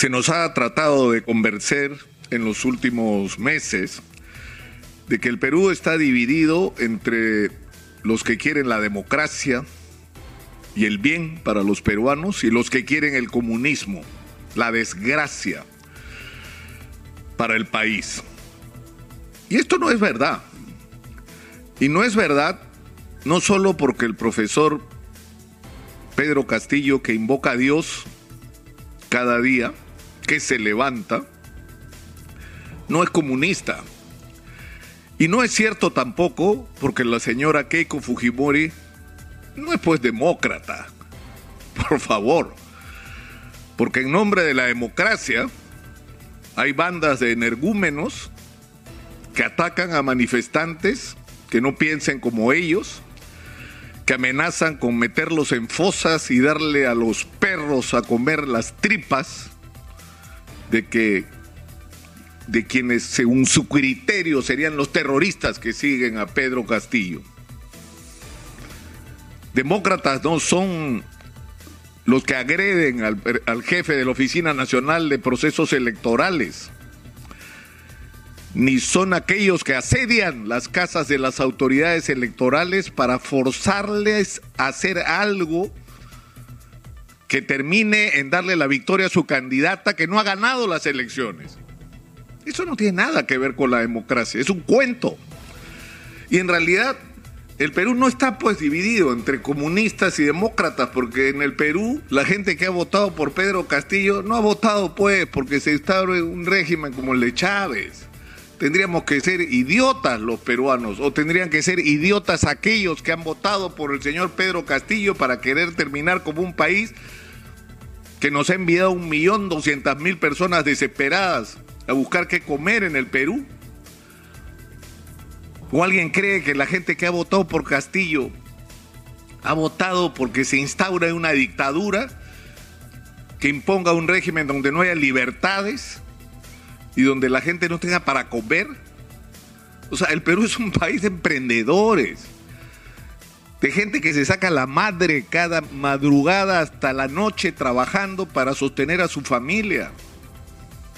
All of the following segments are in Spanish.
Se nos ha tratado de convencer en los últimos meses de que el Perú está dividido entre los que quieren la democracia y el bien para los peruanos y los que quieren el comunismo, la desgracia para el país. Y esto no es verdad. Y no es verdad no solo porque el profesor Pedro Castillo, que invoca a Dios cada día, que se levanta, no es comunista. Y no es cierto tampoco porque la señora Keiko Fujimori no es pues demócrata. Por favor. Porque en nombre de la democracia hay bandas de energúmenos que atacan a manifestantes que no piensen como ellos, que amenazan con meterlos en fosas y darle a los perros a comer las tripas de que de quienes según su criterio serían los terroristas que siguen a Pedro Castillo. Demócratas no son los que agreden al, al jefe de la Oficina Nacional de Procesos Electorales ni son aquellos que asedian las casas de las autoridades electorales para forzarles a hacer algo que termine en darle la victoria a su candidata que no ha ganado las elecciones. Eso no tiene nada que ver con la democracia, es un cuento. Y en realidad el Perú no está pues dividido entre comunistas y demócratas, porque en el Perú la gente que ha votado por Pedro Castillo no ha votado pues porque se instaure un régimen como el de Chávez tendríamos que ser idiotas los peruanos o tendrían que ser idiotas aquellos que han votado por el señor Pedro Castillo para querer terminar como un país que nos ha enviado un millón doscientas mil personas desesperadas a buscar qué comer en el Perú. ¿O alguien cree que la gente que ha votado por Castillo ha votado porque se instaura una dictadura que imponga un régimen donde no haya libertades? Y donde la gente no tenga para comer. O sea, el Perú es un país de emprendedores, de gente que se saca la madre cada madrugada hasta la noche trabajando para sostener a su familia,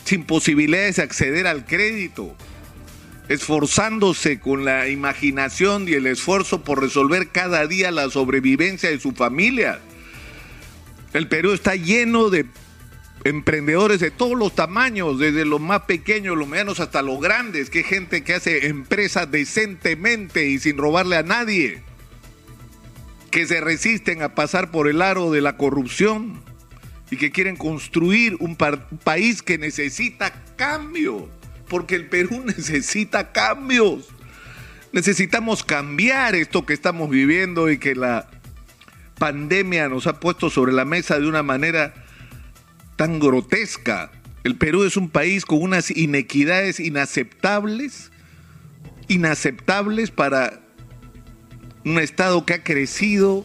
sin posibilidades de acceder al crédito, esforzándose con la imaginación y el esfuerzo por resolver cada día la sobrevivencia de su familia. El Perú está lleno de emprendedores de todos los tamaños, desde los más pequeños, los medianos hasta los grandes, que gente que hace empresas decentemente y sin robarle a nadie, que se resisten a pasar por el aro de la corrupción y que quieren construir un país que necesita cambio, porque el Perú necesita cambios. Necesitamos cambiar esto que estamos viviendo y que la pandemia nos ha puesto sobre la mesa de una manera tan grotesca. El Perú es un país con unas inequidades inaceptables, inaceptables para un Estado que ha crecido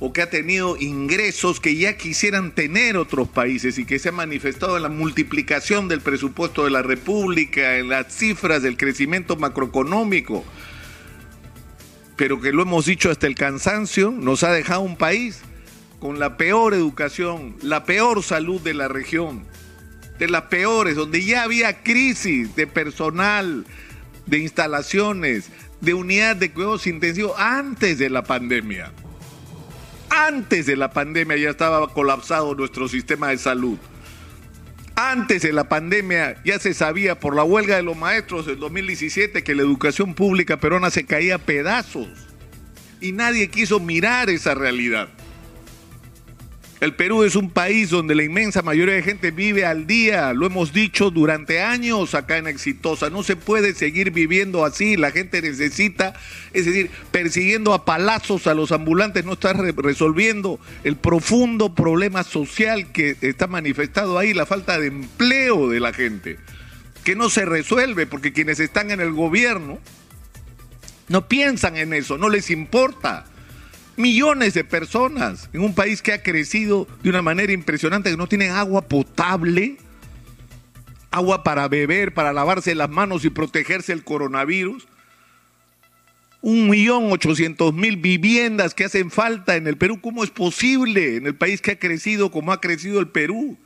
o que ha tenido ingresos que ya quisieran tener otros países y que se ha manifestado en la multiplicación del presupuesto de la República, en las cifras del crecimiento macroeconómico, pero que lo hemos dicho hasta el cansancio, nos ha dejado un país con la peor educación, la peor salud de la región, de las peores, donde ya había crisis de personal, de instalaciones, de unidades de cuidados intensivos antes de la pandemia. Antes de la pandemia ya estaba colapsado nuestro sistema de salud. Antes de la pandemia ya se sabía por la huelga de los maestros del 2017 que la educación pública peruana se caía a pedazos. Y nadie quiso mirar esa realidad. El Perú es un país donde la inmensa mayoría de gente vive al día, lo hemos dicho durante años acá en Exitosa, no se puede seguir viviendo así, la gente necesita, es decir, persiguiendo a palazos a los ambulantes, no está resolviendo el profundo problema social que está manifestado ahí, la falta de empleo de la gente, que no se resuelve porque quienes están en el gobierno no piensan en eso, no les importa millones de personas en un país que ha crecido de una manera impresionante, que no tienen agua potable, agua para beber, para lavarse las manos y protegerse del coronavirus. Un millón ochocientos mil viviendas que hacen falta en el Perú. ¿Cómo es posible en el país que ha crecido como ha crecido el Perú?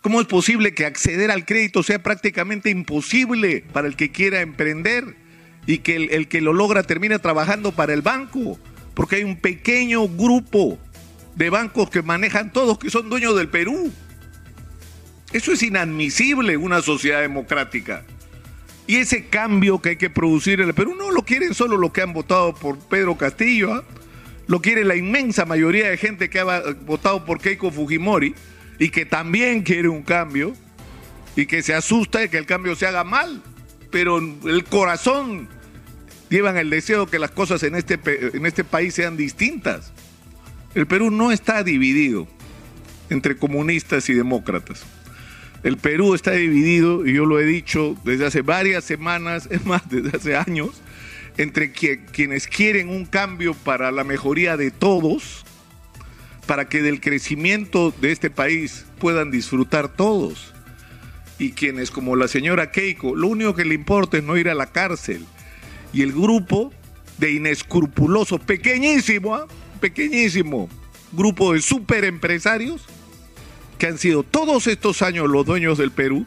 ¿Cómo es posible que acceder al crédito sea prácticamente imposible para el que quiera emprender y que el, el que lo logra termine trabajando para el banco? Porque hay un pequeño grupo de bancos que manejan todos, que son dueños del Perú. Eso es inadmisible en una sociedad democrática. Y ese cambio que hay que producir en el Perú no lo quieren solo los que han votado por Pedro Castillo, ¿ah? lo quiere la inmensa mayoría de gente que ha votado por Keiko Fujimori y que también quiere un cambio y que se asusta de que el cambio se haga mal. Pero el corazón llevan el deseo de que las cosas en este, en este país sean distintas. El Perú no está dividido entre comunistas y demócratas. El Perú está dividido, y yo lo he dicho desde hace varias semanas, es más, desde hace años, entre quienes quieren un cambio para la mejoría de todos, para que del crecimiento de este país puedan disfrutar todos, y quienes como la señora Keiko, lo único que le importa es no ir a la cárcel, y el grupo de inescrupulosos, pequeñísimo, ¿ah? pequeñísimo grupo de superempresarios que han sido todos estos años los dueños del Perú,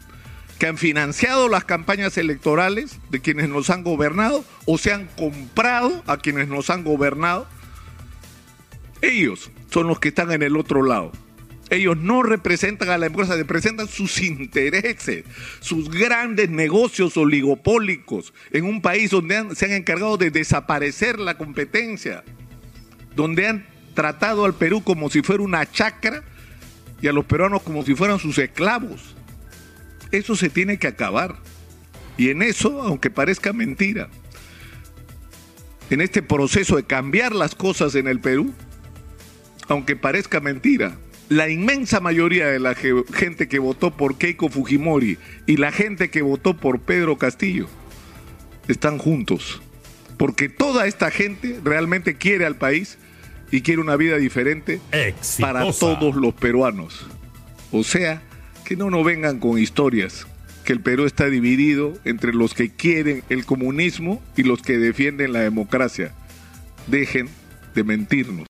que han financiado las campañas electorales de quienes nos han gobernado o se han comprado a quienes nos han gobernado. Ellos son los que están en el otro lado. Ellos no representan a la empresa, representan sus intereses, sus grandes negocios oligopólicos en un país donde se han encargado de desaparecer la competencia donde han tratado al Perú como si fuera una chacra y a los peruanos como si fueran sus esclavos. Eso se tiene que acabar. Y en eso, aunque parezca mentira, en este proceso de cambiar las cosas en el Perú, aunque parezca mentira, la inmensa mayoría de la gente que votó por Keiko Fujimori y la gente que votó por Pedro Castillo están juntos. Porque toda esta gente realmente quiere al país y quiere una vida diferente para todos los peruanos. O sea, que no nos vengan con historias, que el Perú está dividido entre los que quieren el comunismo y los que defienden la democracia. Dejen de mentirnos.